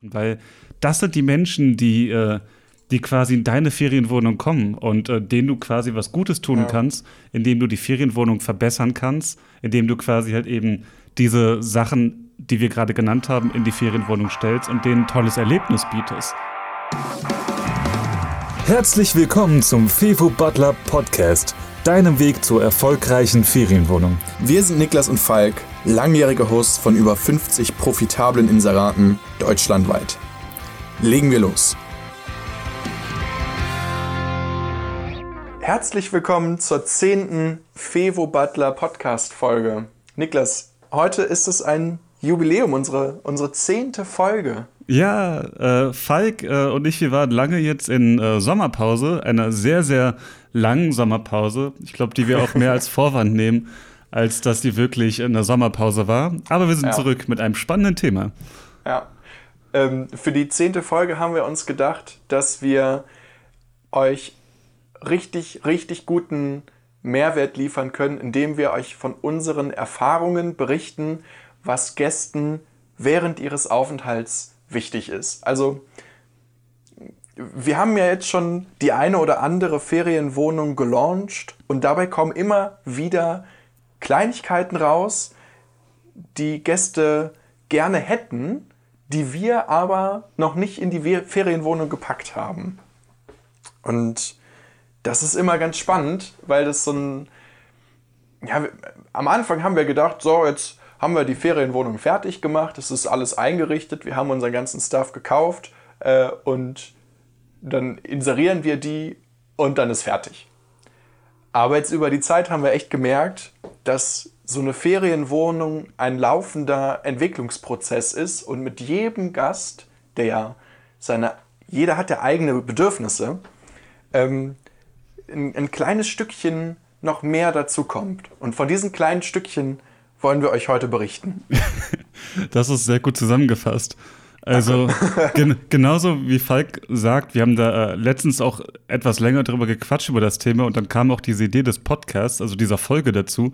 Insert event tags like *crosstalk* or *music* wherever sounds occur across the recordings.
Weil das sind die Menschen, die, äh, die quasi in deine Ferienwohnung kommen und äh, denen du quasi was Gutes tun ja. kannst, indem du die Ferienwohnung verbessern kannst, indem du quasi halt eben diese Sachen, die wir gerade genannt haben, in die Ferienwohnung stellst und denen ein tolles Erlebnis bietest. Herzlich willkommen zum Fevo Butler Podcast, deinem Weg zur erfolgreichen Ferienwohnung. Wir sind Niklas und Falk langjährige Host von über 50 profitablen Inseraten deutschlandweit. Legen wir los. Herzlich willkommen zur zehnten Fevo Butler Podcast Folge. Niklas, heute ist es ein Jubiläum, unsere, unsere zehnte Folge. Ja, äh, Falk äh, und ich, wir waren lange jetzt in äh, Sommerpause, einer sehr, sehr langen Sommerpause. Ich glaube, die wir auch mehr als *laughs* Vorwand nehmen, als dass die wirklich in der Sommerpause war. Aber wir sind ja. zurück mit einem spannenden Thema. Ja. Ähm, für die zehnte Folge haben wir uns gedacht, dass wir euch richtig, richtig guten Mehrwert liefern können, indem wir euch von unseren Erfahrungen berichten, was Gästen während ihres Aufenthalts wichtig ist. Also, wir haben ja jetzt schon die eine oder andere Ferienwohnung gelauncht und dabei kommen immer wieder Kleinigkeiten raus, die Gäste gerne hätten, die wir aber noch nicht in die Ferienwohnung gepackt haben. Und das ist immer ganz spannend, weil das so ein. Ja, am Anfang haben wir gedacht, so, jetzt haben wir die Ferienwohnung fertig gemacht, es ist alles eingerichtet, wir haben unseren ganzen Stuff gekauft äh, und dann inserieren wir die und dann ist fertig. Aber jetzt über die Zeit haben wir echt gemerkt, dass so eine Ferienwohnung ein laufender Entwicklungsprozess ist und mit jedem Gast, der seine, jeder hat ja eigene Bedürfnisse, ähm, ein, ein kleines Stückchen noch mehr dazu kommt. Und von diesen kleinen Stückchen wollen wir euch heute berichten. *laughs* das ist sehr gut zusammengefasst. Also *laughs* gen genauso wie Falk sagt, wir haben da äh, letztens auch etwas länger darüber gequatscht über das Thema und dann kam auch diese Idee des Podcasts, also dieser Folge dazu.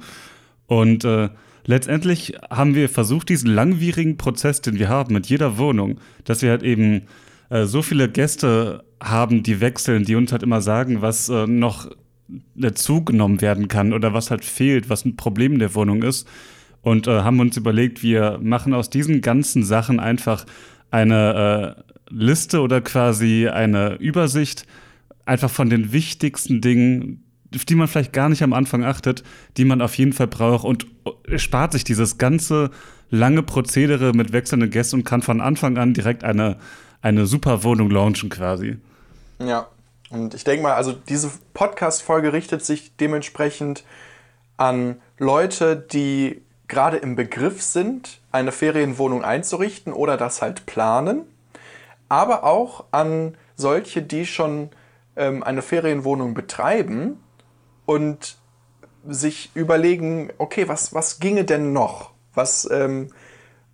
Und äh, letztendlich haben wir versucht, diesen langwierigen Prozess, den wir haben mit jeder Wohnung, dass wir halt eben äh, so viele Gäste haben, die wechseln, die uns halt immer sagen, was äh, noch dazugenommen werden kann oder was halt fehlt, was ein Problem der Wohnung ist. Und äh, haben uns überlegt, wir machen aus diesen ganzen Sachen einfach eine äh, Liste oder quasi eine Übersicht einfach von den wichtigsten Dingen, auf die man vielleicht gar nicht am Anfang achtet, die man auf jeden Fall braucht und spart sich dieses ganze lange Prozedere mit wechselnden Gästen und kann von Anfang an direkt eine, eine super Wohnung launchen quasi. Ja, und ich denke mal, also diese Podcast-Folge richtet sich dementsprechend an Leute, die gerade im Begriff sind, eine Ferienwohnung einzurichten oder das halt planen, aber auch an solche, die schon ähm, eine Ferienwohnung betreiben und sich überlegen, okay, was, was ginge denn noch? Was, ähm,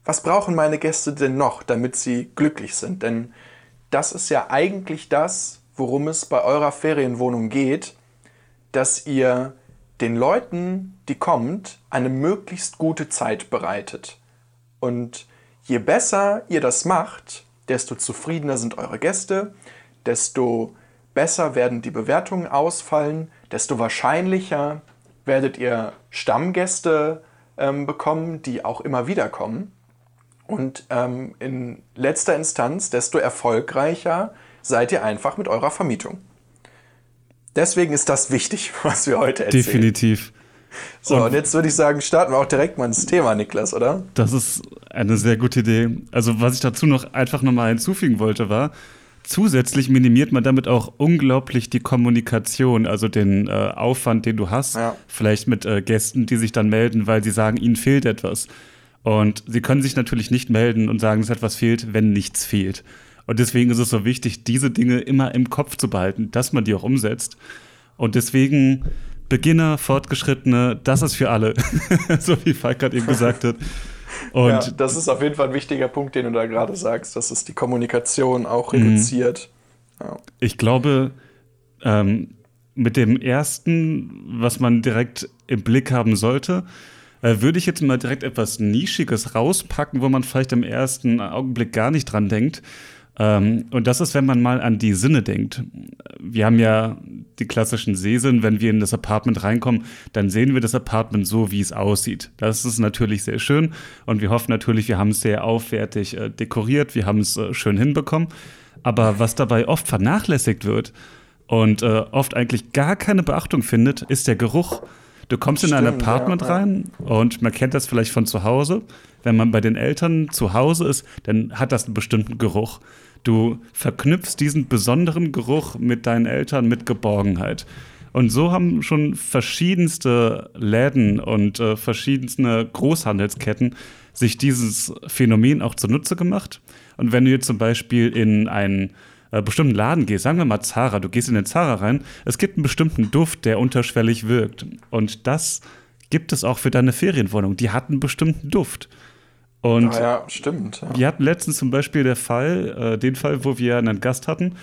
was brauchen meine Gäste denn noch, damit sie glücklich sind? Denn das ist ja eigentlich das, worum es bei eurer Ferienwohnung geht, dass ihr den Leuten, die kommt, eine möglichst gute Zeit bereitet. Und je besser ihr das macht, desto zufriedener sind eure Gäste, desto besser werden die Bewertungen ausfallen, desto wahrscheinlicher werdet ihr Stammgäste ähm, bekommen, die auch immer wieder kommen. Und ähm, in letzter Instanz, desto erfolgreicher seid ihr einfach mit eurer Vermietung. Deswegen ist das wichtig, *laughs* was wir heute erzählen. Definitiv. So, und, und, jetzt würde ich sagen, starten wir auch direkt mal ins Thema, Niklas, oder? Das ist eine sehr gute Idee. Also, was ich dazu noch einfach nochmal hinzufügen wollte, war, zusätzlich minimiert man damit auch unglaublich die Kommunikation, also den äh, Aufwand, den du hast. Ja. Vielleicht mit äh, Gästen, die sich dann melden, weil sie sagen, ihnen fehlt etwas. Und sie können sich natürlich nicht melden und sagen, dass etwas fehlt, wenn nichts fehlt. Und deswegen ist es so wichtig, diese Dinge immer im Kopf zu behalten, dass man die auch umsetzt. Und deswegen Beginner, Fortgeschrittene, das ist für alle, *laughs* so wie Falk gerade eben gesagt hat. Und ja, das ist auf jeden Fall ein wichtiger Punkt, den du da gerade sagst, dass es die Kommunikation auch mhm. reduziert. Ja. Ich glaube, ähm, mit dem ersten, was man direkt im Blick haben sollte, äh, würde ich jetzt mal direkt etwas Nischiges rauspacken, wo man vielleicht im ersten Augenblick gar nicht dran denkt. Ähm, und das ist, wenn man mal an die Sinne denkt. Wir haben ja die klassischen Sehsinn, wenn wir in das Apartment reinkommen, dann sehen wir das Apartment so, wie es aussieht. Das ist natürlich sehr schön und wir hoffen natürlich, wir haben es sehr aufwertig äh, dekoriert, wir haben es äh, schön hinbekommen. Aber was dabei oft vernachlässigt wird und äh, oft eigentlich gar keine Beachtung findet, ist der Geruch. Du kommst Stimmt, in ein Apartment ja, rein und man kennt das vielleicht von zu Hause. Wenn man bei den Eltern zu Hause ist, dann hat das einen bestimmten Geruch. Du verknüpfst diesen besonderen Geruch mit deinen Eltern mit Geborgenheit. Und so haben schon verschiedenste Läden und äh, verschiedenste Großhandelsketten sich dieses Phänomen auch zunutze gemacht. Und wenn du jetzt zum Beispiel in einen äh, bestimmten Laden gehst, sagen wir mal Zara, du gehst in den Zara rein, es gibt einen bestimmten Duft, der unterschwellig wirkt. Und das gibt es auch für deine Ferienwohnung. Die hat einen bestimmten Duft. Und ah ja, stimmt. Ja. Wir hatten letztens zum Beispiel der Fall, äh, den Fall, wo wir einen Gast hatten,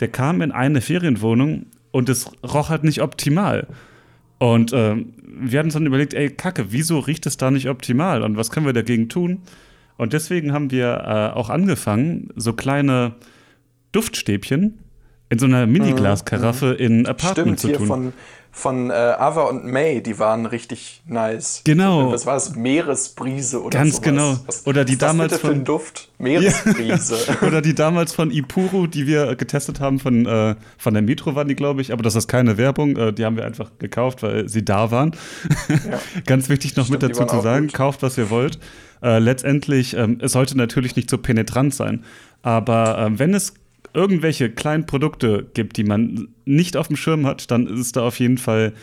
der kam in eine Ferienwohnung und es roch halt nicht optimal. Und äh, wir hatten uns dann überlegt, ey, Kacke, wieso riecht es da nicht optimal und was können wir dagegen tun? Und deswegen haben wir äh, auch angefangen, so kleine Duftstäbchen in so einer Mini-Glaskaraffe mhm. in Apartment Stimmt, zu tun. Von von äh, Ava und May, die waren richtig nice. Genau. Was war das? Meeresbrise oder Ganz sowas. genau. Was, oder die was damals das von für Duft Meeresbrise. Ja. *laughs* oder die damals von Ipuru, die wir getestet haben von äh, von der Metro waren die, glaube ich, aber das ist keine Werbung, äh, die haben wir einfach gekauft, weil sie da waren. Ja. *laughs* Ganz wichtig noch Stimmt, mit dazu zu sagen, kauft was ihr wollt. Äh, letztendlich, ähm, es sollte natürlich nicht so penetrant sein, aber ähm, wenn es irgendwelche kleinen Produkte gibt, die man nicht auf dem Schirm hat, dann ist da auf jeden Fall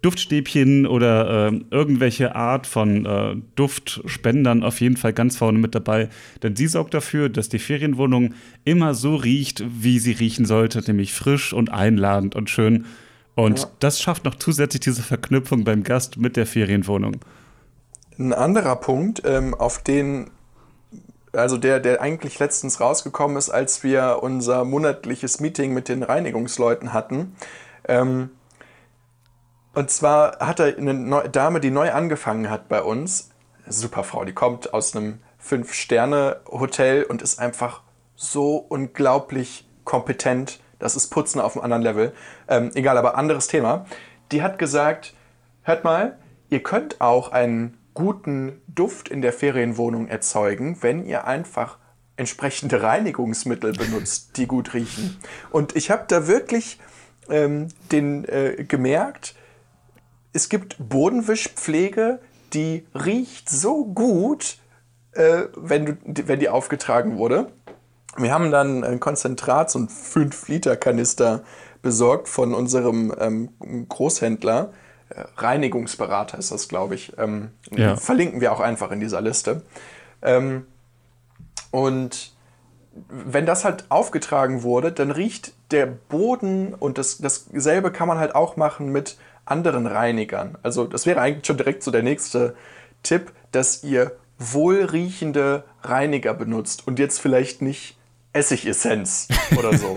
Duftstäbchen oder äh, irgendwelche Art von äh, Duftspendern auf jeden Fall ganz vorne mit dabei. Denn sie sorgt dafür, dass die Ferienwohnung immer so riecht, wie sie riechen sollte, nämlich frisch und einladend und schön. Und ja. das schafft noch zusätzlich diese Verknüpfung beim Gast mit der Ferienwohnung. Ein anderer Punkt, ähm, auf den also der, der eigentlich letztens rausgekommen ist, als wir unser monatliches Meeting mit den Reinigungsleuten hatten. Ähm, und zwar hat er eine Neu Dame, die neu angefangen hat bei uns, super Frau, die kommt aus einem Fünf-Sterne-Hotel und ist einfach so unglaublich kompetent. Das ist Putzen auf einem anderen Level. Ähm, egal, aber anderes Thema. Die hat gesagt, hört mal, ihr könnt auch einen guten Duft in der Ferienwohnung erzeugen, wenn ihr einfach entsprechende Reinigungsmittel benutzt, die gut riechen. Und ich habe da wirklich ähm, den, äh, gemerkt, es gibt Bodenwischpflege, die riecht so gut, äh, wenn, du, wenn die aufgetragen wurde. Wir haben dann ein Konzentrat, so ein 5-Liter-Kanister besorgt von unserem ähm, Großhändler Reinigungsberater ist das, glaube ich. Ähm, ja. Verlinken wir auch einfach in dieser Liste. Ähm, und wenn das halt aufgetragen wurde, dann riecht der Boden und das, dasselbe kann man halt auch machen mit anderen Reinigern. Also das wäre eigentlich schon direkt so der nächste Tipp, dass ihr wohlriechende Reiniger benutzt und jetzt vielleicht nicht Essigessenz oder so.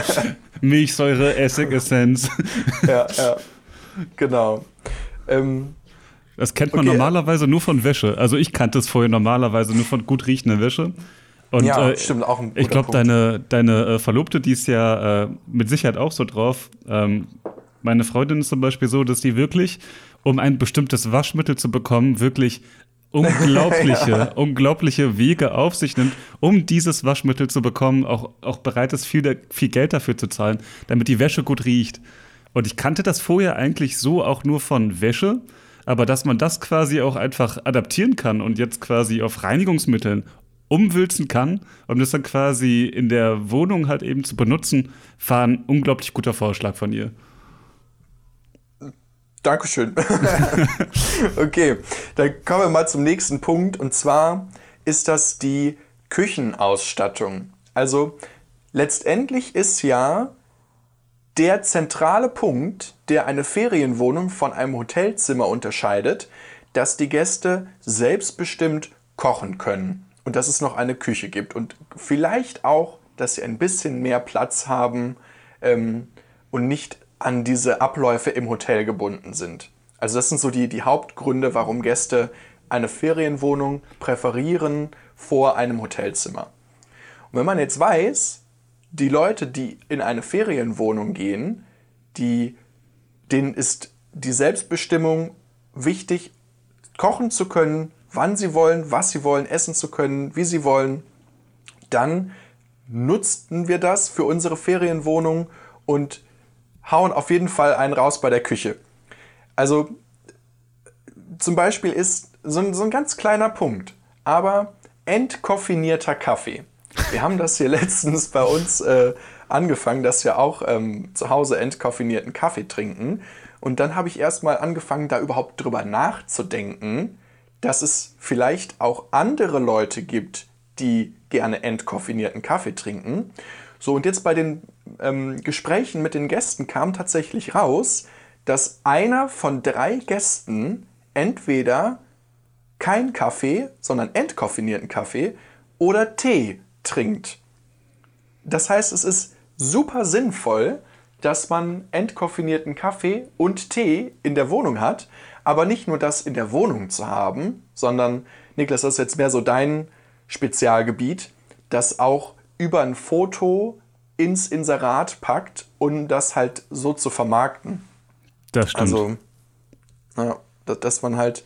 *laughs* Milchsäure, Essigessenz. ja, ja. *laughs* Genau. Ähm, das kennt man okay. normalerweise nur von Wäsche. Also ich kannte es vorher normalerweise nur von gut riechender Wäsche. Und, ja, äh, stimmt, auch ein Ich glaube, deine, deine äh, Verlobte, die ist ja äh, mit Sicherheit auch so drauf. Ähm, meine Freundin ist zum Beispiel so, dass die wirklich, um ein bestimmtes Waschmittel zu bekommen, wirklich *laughs* unglaubliche, ja. unglaubliche Wege auf sich nimmt, um dieses Waschmittel zu bekommen, auch, auch bereit ist, viel, viel Geld dafür zu zahlen, damit die Wäsche gut riecht. Und ich kannte das vorher eigentlich so auch nur von Wäsche, aber dass man das quasi auch einfach adaptieren kann und jetzt quasi auf Reinigungsmitteln umwülzen kann, um das dann quasi in der Wohnung halt eben zu benutzen, war ein unglaublich guter Vorschlag von ihr. Dankeschön. *laughs* okay, dann kommen wir mal zum nächsten Punkt und zwar ist das die Küchenausstattung. Also letztendlich ist ja der zentrale Punkt, der eine Ferienwohnung von einem Hotelzimmer unterscheidet, dass die Gäste selbstbestimmt kochen können und dass es noch eine Küche gibt und vielleicht auch, dass sie ein bisschen mehr Platz haben ähm, und nicht an diese Abläufe im Hotel gebunden sind. Also das sind so die, die Hauptgründe, warum Gäste eine Ferienwohnung präferieren vor einem Hotelzimmer. Und wenn man jetzt weiß, die Leute, die in eine Ferienwohnung gehen, die, denen ist die Selbstbestimmung wichtig, kochen zu können, wann sie wollen, was sie wollen, essen zu können, wie sie wollen, dann nutzten wir das für unsere Ferienwohnung und hauen auf jeden Fall einen raus bei der Küche. Also zum Beispiel ist so ein, so ein ganz kleiner Punkt, aber entkoffinierter Kaffee. Wir haben das hier letztens bei uns äh, angefangen, dass wir auch ähm, zu Hause entkoffinierten Kaffee trinken. Und dann habe ich erstmal angefangen, da überhaupt drüber nachzudenken, dass es vielleicht auch andere Leute gibt, die gerne entkoffinierten Kaffee trinken. So, und jetzt bei den ähm, Gesprächen mit den Gästen kam tatsächlich raus, dass einer von drei Gästen entweder kein Kaffee, sondern entkoffinierten Kaffee oder Tee trinkt. Das heißt, es ist super sinnvoll, dass man entkoffinierten Kaffee und Tee in der Wohnung hat, aber nicht nur das in der Wohnung zu haben, sondern, Niklas, das ist jetzt mehr so dein Spezialgebiet, das auch über ein Foto ins Inserat packt, um das halt so zu vermarkten. Das stimmt. Also, ja, dass man halt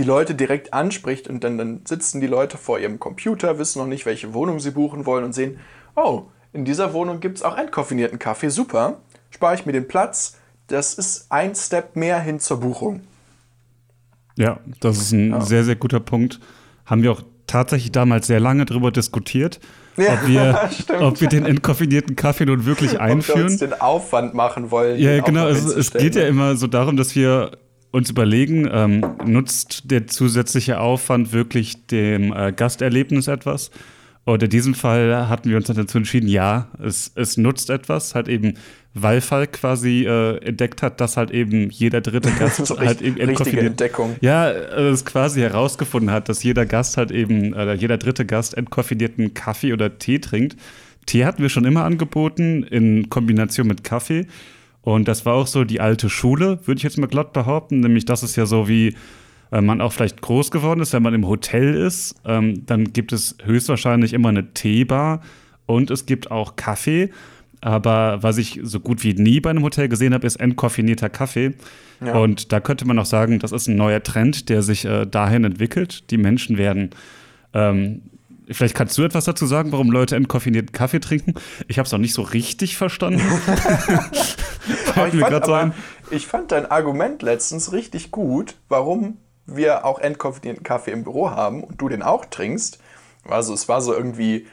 die Leute direkt anspricht und dann, dann sitzen die Leute vor ihrem Computer, wissen noch nicht, welche Wohnung sie buchen wollen und sehen, oh, in dieser Wohnung gibt es auch entkoffinierten Kaffee, super, spare ich mir den Platz, das ist ein Step mehr hin zur Buchung. Ja, das ist ein ja. sehr, sehr guter Punkt. Haben wir auch tatsächlich damals sehr lange darüber diskutiert, ja, ob, wir, *laughs* ob wir den entkoffinierten Kaffee nun wirklich einführen. Ob wir uns den Aufwand machen wollen. Ja, genau. Also, es geht ja immer so darum, dass wir uns überlegen, ähm, nutzt der zusätzliche Aufwand wirklich dem äh, Gasterlebnis etwas? Und in diesem Fall hatten wir uns dann dazu entschieden, ja, es, es nutzt etwas, halt eben, weil Falk quasi äh, entdeckt hat, dass halt eben jeder dritte Gast *laughs* so halt eben richtige Entdeckung. Ja, es quasi herausgefunden hat, dass jeder Gast halt eben, äh, jeder dritte Gast entkoffinierten Kaffee oder Tee trinkt. Tee hatten wir schon immer angeboten in Kombination mit Kaffee. Und das war auch so die alte Schule, würde ich jetzt mal glatt behaupten. Nämlich, das ist ja so wie äh, man auch vielleicht groß geworden ist, wenn man im Hotel ist. Ähm, dann gibt es höchstwahrscheinlich immer eine Teebar und es gibt auch Kaffee. Aber was ich so gut wie nie bei einem Hotel gesehen habe, ist entkoffinierter Kaffee. Ja. Und da könnte man auch sagen, das ist ein neuer Trend, der sich äh, dahin entwickelt. Die Menschen werden ähm, Vielleicht kannst du etwas dazu sagen, warum Leute entkoffinierten Kaffee trinken. Ich habe es noch nicht so richtig verstanden. *laughs* *laughs* *laughs* ich, fand aber, ich fand dein Argument letztens richtig gut, warum wir auch entkoffinierten Kaffee im Büro haben und du den auch trinkst. Also es war so irgendwie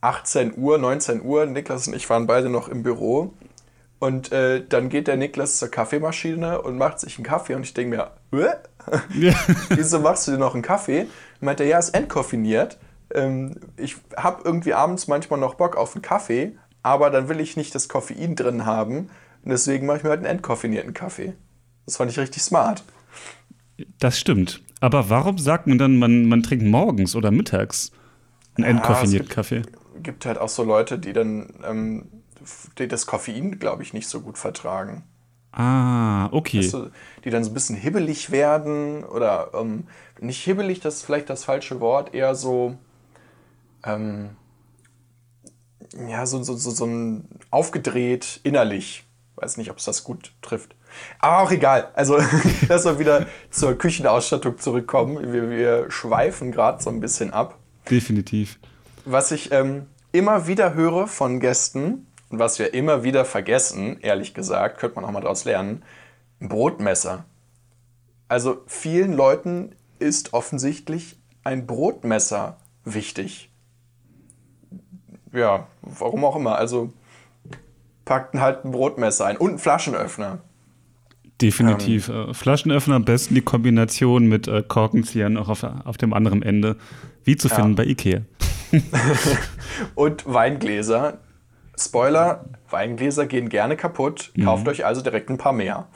18 Uhr, 19 Uhr. Niklas und ich waren beide noch im Büro. Und äh, dann geht der Niklas zur Kaffeemaschine und macht sich einen Kaffee. Und ich denke mir, äh? *laughs* ja. wieso machst du dir noch einen Kaffee? Und meinte er, ja, ist entkoffiniert ähm, ich habe irgendwie abends manchmal noch Bock auf einen Kaffee, aber dann will ich nicht das Koffein drin haben. Und deswegen mache ich mir halt einen entkoffinierten Kaffee. Das fand ich richtig smart. Das stimmt. Aber warum sagt man dann, man, man trinkt morgens oder mittags einen ja, entkoffinierten Kaffee? Es gibt halt auch so Leute, die dann ähm, die das Koffein, glaube ich, nicht so gut vertragen. Ah, okay. Weißt du, die dann so ein bisschen hibbelig werden oder ähm, nicht hibbelig, das ist vielleicht das falsche Wort, eher so ähm, ja, so, so, so, so ein aufgedreht innerlich. Weiß nicht, ob es das gut trifft. Aber auch egal. Also, *laughs* lass mal wieder zur Küchenausstattung zurückkommen. Wir, wir schweifen gerade so ein bisschen ab. Definitiv. Was ich ähm, immer wieder höre von Gästen und was wir immer wieder vergessen, ehrlich gesagt, könnte man auch mal daraus lernen, ein Brotmesser. Also vielen Leuten ist offensichtlich ein Brotmesser wichtig ja, warum auch immer. Also packten halt ein Brotmesser ein und ein Flaschenöffner. Definitiv. Ähm, Flaschenöffner am besten die Kombination mit äh, Korkenziehern auch auf, auf dem anderen Ende. Wie zu finden ja. bei Ikea. *laughs* und Weingläser. Spoiler, Weingläser gehen gerne kaputt. Kauft mhm. euch also direkt ein paar mehr.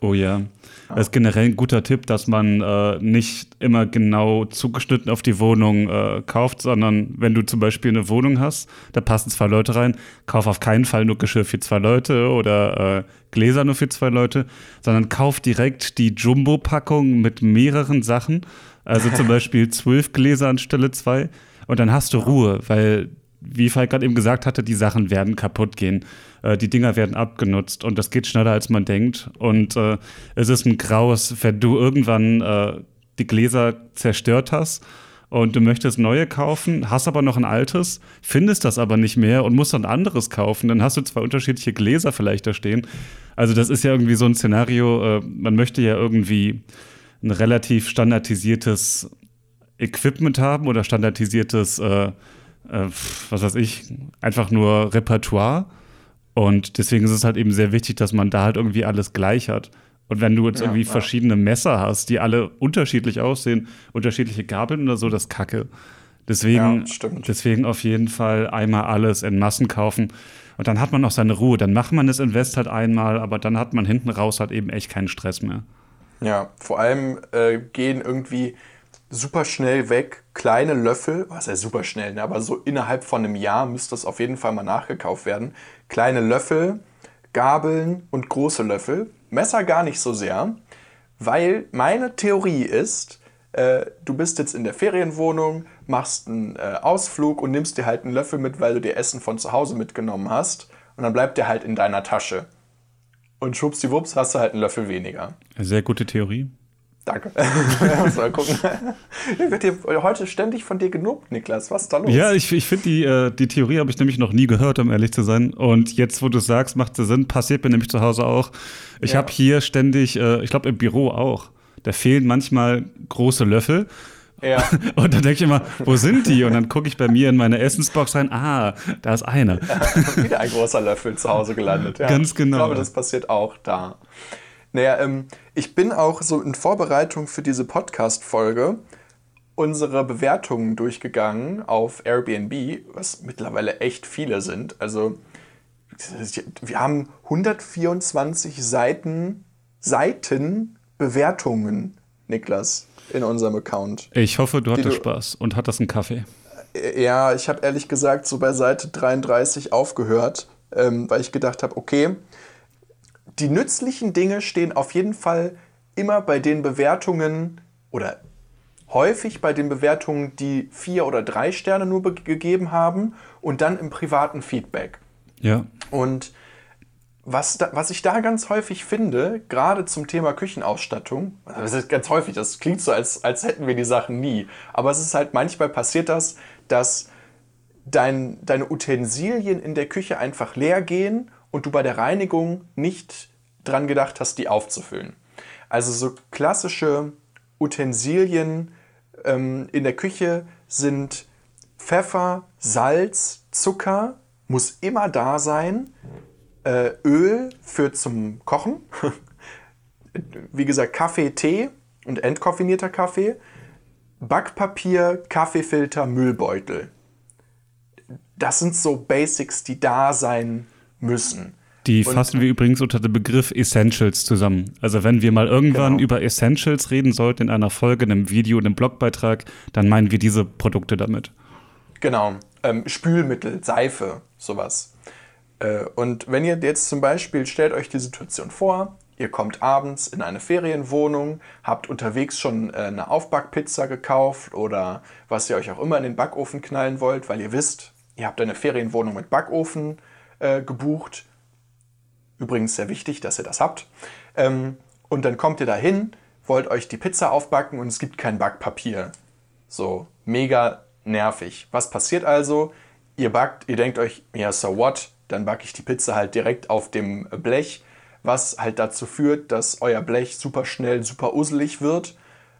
Oh ja. Das ist generell ein guter Tipp, dass man äh, nicht immer genau zugeschnitten auf die Wohnung äh, kauft, sondern wenn du zum Beispiel eine Wohnung hast, da passen zwei Leute rein, kauf auf keinen Fall nur Geschirr für zwei Leute oder äh, Gläser nur für zwei Leute, sondern kauf direkt die Jumbo-Packung mit mehreren Sachen. Also zum *laughs* Beispiel zwölf Gläser anstelle zwei. Und dann hast du Ruhe, weil wie Falk gerade eben gesagt hatte, die Sachen werden kaputt gehen. Äh, die Dinger werden abgenutzt und das geht schneller, als man denkt. Und äh, es ist ein Graus, wenn du irgendwann äh, die Gläser zerstört hast und du möchtest neue kaufen, hast aber noch ein altes, findest das aber nicht mehr und musst dann anderes kaufen. Dann hast du zwei unterschiedliche Gläser vielleicht da stehen. Also das ist ja irgendwie so ein Szenario, äh, man möchte ja irgendwie ein relativ standardisiertes Equipment haben oder standardisiertes äh, äh, was weiß ich, einfach nur Repertoire. Und deswegen ist es halt eben sehr wichtig, dass man da halt irgendwie alles gleich hat. Und wenn du jetzt ja, irgendwie ja. verschiedene Messer hast, die alle unterschiedlich aussehen, unterschiedliche Gabeln oder so, das Kacke. Deswegen, ja, deswegen auf jeden Fall einmal alles in Massen kaufen. Und dann hat man auch seine Ruhe. Dann macht man das Invest halt einmal, aber dann hat man hinten raus halt eben echt keinen Stress mehr. Ja, vor allem äh, gehen irgendwie super schnell weg. Kleine Löffel, was ja super schnell, ne? aber so innerhalb von einem Jahr müsste das auf jeden Fall mal nachgekauft werden. Kleine Löffel, Gabeln und große Löffel. Messer gar nicht so sehr, weil meine Theorie ist, äh, du bist jetzt in der Ferienwohnung, machst einen äh, Ausflug und nimmst dir halt einen Löffel mit, weil du dir Essen von zu Hause mitgenommen hast. Und dann bleibt der halt in deiner Tasche. Und schwuppsdiwupps hast du halt einen Löffel weniger. Sehr gute Theorie. Danke. *laughs* mal gucken. Ich werde heute ständig von dir gelobt, Niklas. Was ist da los? Ja, ich, ich finde, die, äh, die Theorie habe ich nämlich noch nie gehört, um ehrlich zu sein. Und jetzt, wo du sagst, macht es Sinn. Passiert mir nämlich zu Hause auch. Ich ja. habe hier ständig, äh, ich glaube im Büro auch, da fehlen manchmal große Löffel. Ja. *laughs* Und dann denke ich immer, wo sind die? Und dann gucke ich bei mir in meine Essensbox rein, ah, da ist einer. Ja, wieder ein großer Löffel zu Hause gelandet. Ja. Ganz genau. Ich glaube, das passiert auch da. Naja, ähm, ich bin auch so in Vorbereitung für diese Podcast-Folge unsere Bewertungen durchgegangen auf Airbnb, was mittlerweile echt viele sind. Also wir haben 124 Seiten, Seiten Bewertungen, Niklas, in unserem Account. Ich hoffe, du hattest Spaß und hattest einen Kaffee. Äh, ja, ich habe ehrlich gesagt so bei Seite 33 aufgehört, ähm, weil ich gedacht habe, okay, die nützlichen Dinge stehen auf jeden Fall immer bei den Bewertungen oder häufig bei den Bewertungen, die vier oder drei Sterne nur gegeben haben und dann im privaten Feedback. Ja. Und was, da, was ich da ganz häufig finde, gerade zum Thema Küchenausstattung, das ist ganz häufig, das klingt so, als, als hätten wir die Sachen nie, aber es ist halt manchmal passiert das, dass dein, deine Utensilien in der Küche einfach leer gehen und du bei der Reinigung nicht dran gedacht hast, die aufzufüllen. Also so klassische Utensilien ähm, in der Küche sind Pfeffer, Salz, Zucker, muss immer da sein, äh, Öl für zum Kochen, *laughs* wie gesagt Kaffee, Tee und entkoffinierter Kaffee, Backpapier, Kaffeefilter, Müllbeutel. Das sind so Basics, die da sein müssen. Die und, fassen wir übrigens unter dem Begriff Essentials zusammen. Also wenn wir mal irgendwann genau. über Essentials reden sollten in einer Folge, in einem Video, in einem Blogbeitrag, dann meinen wir diese Produkte damit. Genau. Ähm, Spülmittel, Seife, sowas. Äh, und wenn ihr jetzt zum Beispiel, stellt euch die Situation vor, ihr kommt abends in eine Ferienwohnung, habt unterwegs schon äh, eine Aufbackpizza gekauft oder was ihr euch auch immer in den Backofen knallen wollt, weil ihr wisst, ihr habt eine Ferienwohnung mit Backofen äh, gebucht. Übrigens sehr wichtig, dass ihr das habt. Ähm, und dann kommt ihr da hin, wollt euch die Pizza aufbacken und es gibt kein Backpapier. So, mega nervig. Was passiert also? Ihr backt, ihr denkt euch, ja, so what? Dann backe ich die Pizza halt direkt auf dem Blech, was halt dazu führt, dass euer Blech super schnell, super uselig wird.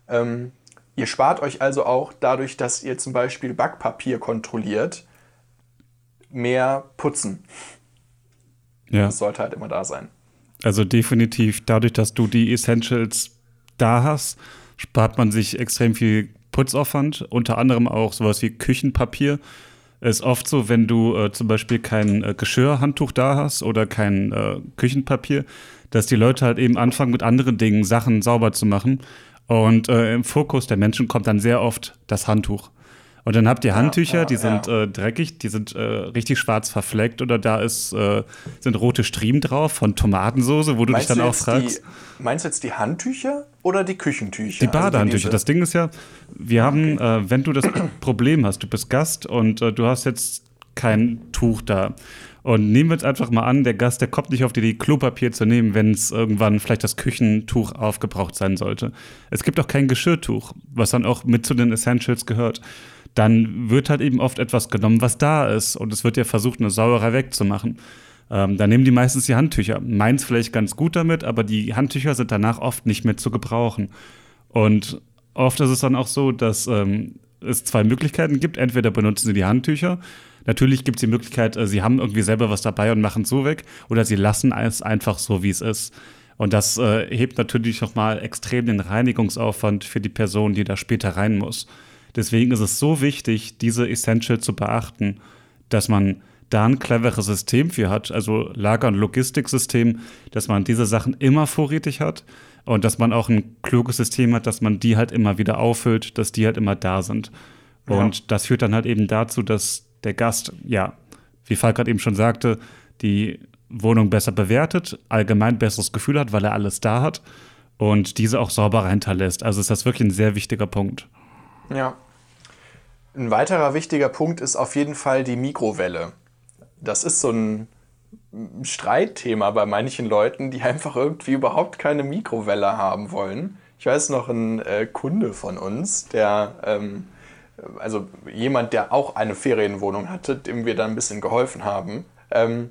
Ähm, ihr spart euch also auch dadurch, dass ihr zum Beispiel Backpapier kontrolliert, mehr putzen. Ja. Das sollte halt immer da sein. Also definitiv, dadurch, dass du die Essentials da hast, spart man sich extrem viel Putzaufwand, unter anderem auch sowas wie Küchenpapier. ist oft so, wenn du äh, zum Beispiel kein äh, Geschirrhandtuch da hast oder kein äh, Küchenpapier, dass die Leute halt eben anfangen, mit anderen Dingen Sachen sauber zu machen. Und äh, im Fokus der Menschen kommt dann sehr oft das Handtuch. Und dann habt ihr Handtücher, ja, ja, die sind äh, dreckig, die sind äh, richtig schwarz verfleckt oder da ist, äh, sind rote Striemen drauf von Tomatensoße, wo du meinst dich dann auch fragst. Die, meinst du jetzt die Handtücher oder die Küchentücher? Die Badehandtücher. Also das Ding ist ja, wir haben, okay. Äh, wenn du das *clears throat* Problem hast, du bist Gast und äh, du hast jetzt kein Tuch da. Und nehmen wir jetzt einfach mal an, der Gast, der kommt nicht auf die Idee, Klopapier zu nehmen, wenn es irgendwann vielleicht das Küchentuch aufgebraucht sein sollte. Es gibt auch kein Geschirrtuch, was dann auch mit zu den Essentials gehört dann wird halt eben oft etwas genommen, was da ist. Und es wird ja versucht, eine Sauerei wegzumachen. Ähm, da nehmen die meistens die Handtücher. Meins vielleicht ganz gut damit, aber die Handtücher sind danach oft nicht mehr zu gebrauchen. Und oft ist es dann auch so, dass ähm, es zwei Möglichkeiten gibt. Entweder benutzen sie die Handtücher. Natürlich gibt es die Möglichkeit, äh, sie haben irgendwie selber was dabei und machen es so weg. Oder sie lassen es einfach so, wie es ist. Und das äh, hebt natürlich nochmal extrem den Reinigungsaufwand für die Person, die da später rein muss. Deswegen ist es so wichtig, diese Essential zu beachten, dass man da ein cleveres System für hat, also Lager- und Logistiksystem, dass man diese Sachen immer vorrätig hat und dass man auch ein kluges System hat, dass man die halt immer wieder auffüllt, dass die halt immer da sind. Und ja. das führt dann halt eben dazu, dass der Gast, ja, wie Falk gerade eben schon sagte, die Wohnung besser bewertet, allgemein besseres Gefühl hat, weil er alles da hat und diese auch sauberer hinterlässt. Also ist das wirklich ein sehr wichtiger Punkt. Ja. Ein weiterer wichtiger Punkt ist auf jeden Fall die Mikrowelle. Das ist so ein Streitthema bei manchen Leuten, die einfach irgendwie überhaupt keine Mikrowelle haben wollen. Ich weiß noch, ein äh, Kunde von uns, der, ähm, also jemand, der auch eine Ferienwohnung hatte, dem wir dann ein bisschen geholfen haben, ähm,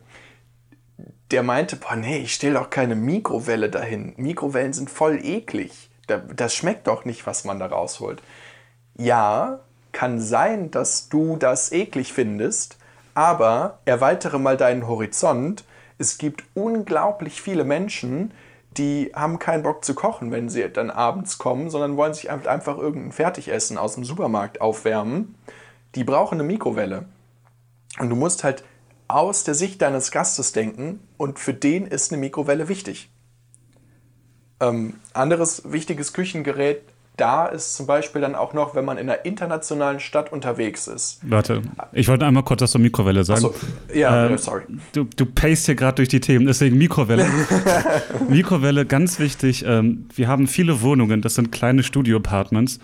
der meinte, boah, nee, ich stelle doch keine Mikrowelle dahin. Mikrowellen sind voll eklig. Das schmeckt doch nicht, was man da rausholt ja, kann sein, dass du das eklig findest, aber erweitere mal deinen Horizont. Es gibt unglaublich viele Menschen, die haben keinen Bock zu kochen, wenn sie dann abends kommen, sondern wollen sich einfach irgendein Fertigessen aus dem Supermarkt aufwärmen. Die brauchen eine Mikrowelle. Und du musst halt aus der Sicht deines Gastes denken und für den ist eine Mikrowelle wichtig. Ähm, anderes wichtiges Küchengerät da ist zum Beispiel dann auch noch, wenn man in einer internationalen Stadt unterwegs ist. Warte, ich wollte einmal kurz was zur Mikrowelle sagen. So, ja, ähm, sorry. Du, du pacest hier gerade durch die Themen, deswegen Mikrowelle. *laughs* Mikrowelle, ganz wichtig. Ähm, wir haben viele Wohnungen, das sind kleine Studio-Apartments.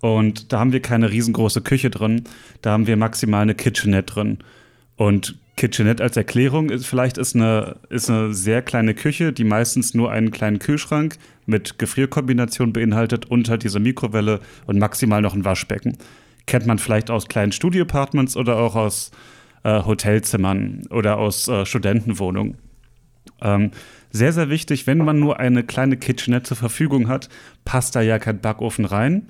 Und da haben wir keine riesengroße Küche drin. Da haben wir maximal eine Kitchenette drin. Und Kitchenette als Erklärung ist vielleicht ist eine, ist eine sehr kleine Küche, die meistens nur einen kleinen Kühlschrank mit Gefrierkombination beinhaltet und halt diese Mikrowelle und maximal noch ein Waschbecken. Kennt man vielleicht aus kleinen Studio-Apartments oder auch aus äh, Hotelzimmern oder aus äh, Studentenwohnungen. Ähm, sehr, sehr wichtig, wenn man nur eine kleine Kitchenette zur Verfügung hat, passt da ja kein Backofen rein,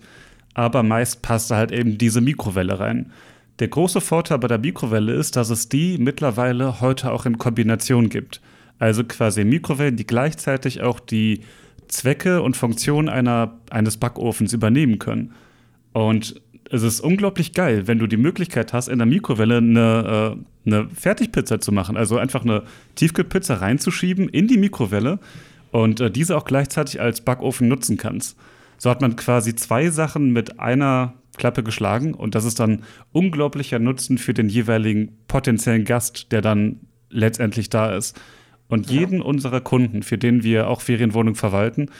aber meist passt da halt eben diese Mikrowelle rein. Der große Vorteil bei der Mikrowelle ist, dass es die mittlerweile heute auch in Kombination gibt. Also quasi Mikrowellen, die gleichzeitig auch die Zwecke und Funktionen einer, eines Backofens übernehmen können. Und es ist unglaublich geil, wenn du die Möglichkeit hast, in der Mikrowelle eine, äh, eine Fertigpizza zu machen. Also einfach eine Tiefkühlpizza reinzuschieben in die Mikrowelle und äh, diese auch gleichzeitig als Backofen nutzen kannst. So hat man quasi zwei Sachen mit einer Klappe geschlagen und das ist dann unglaublicher Nutzen für den jeweiligen potenziellen Gast, der dann letztendlich da ist. Und ja. jeden unserer Kunden, für den wir auch Ferienwohnungen verwalten,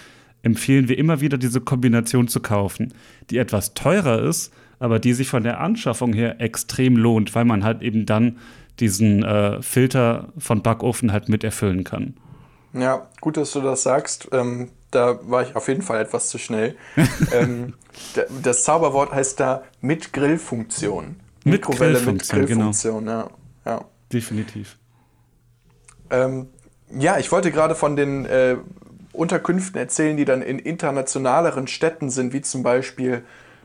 empfehlen wir immer wieder diese Kombination zu kaufen, die etwas teurer ist, aber die sich von der Anschaffung her extrem lohnt, weil man halt eben dann diesen äh, Filter von Backofen halt mit erfüllen kann. Ja, gut, dass du das sagst. Ähm, da war ich auf jeden Fall etwas zu schnell. *laughs* ähm, das Zauberwort heißt da mit Grillfunktion. Mit Mikrowelle Grillfunktion, mit Grillfunktion, genau. ja. ja. Definitiv. Ähm, ja, ich wollte gerade von den äh, Unterkünften erzählen, die dann in internationaleren Städten sind, wie zum Beispiel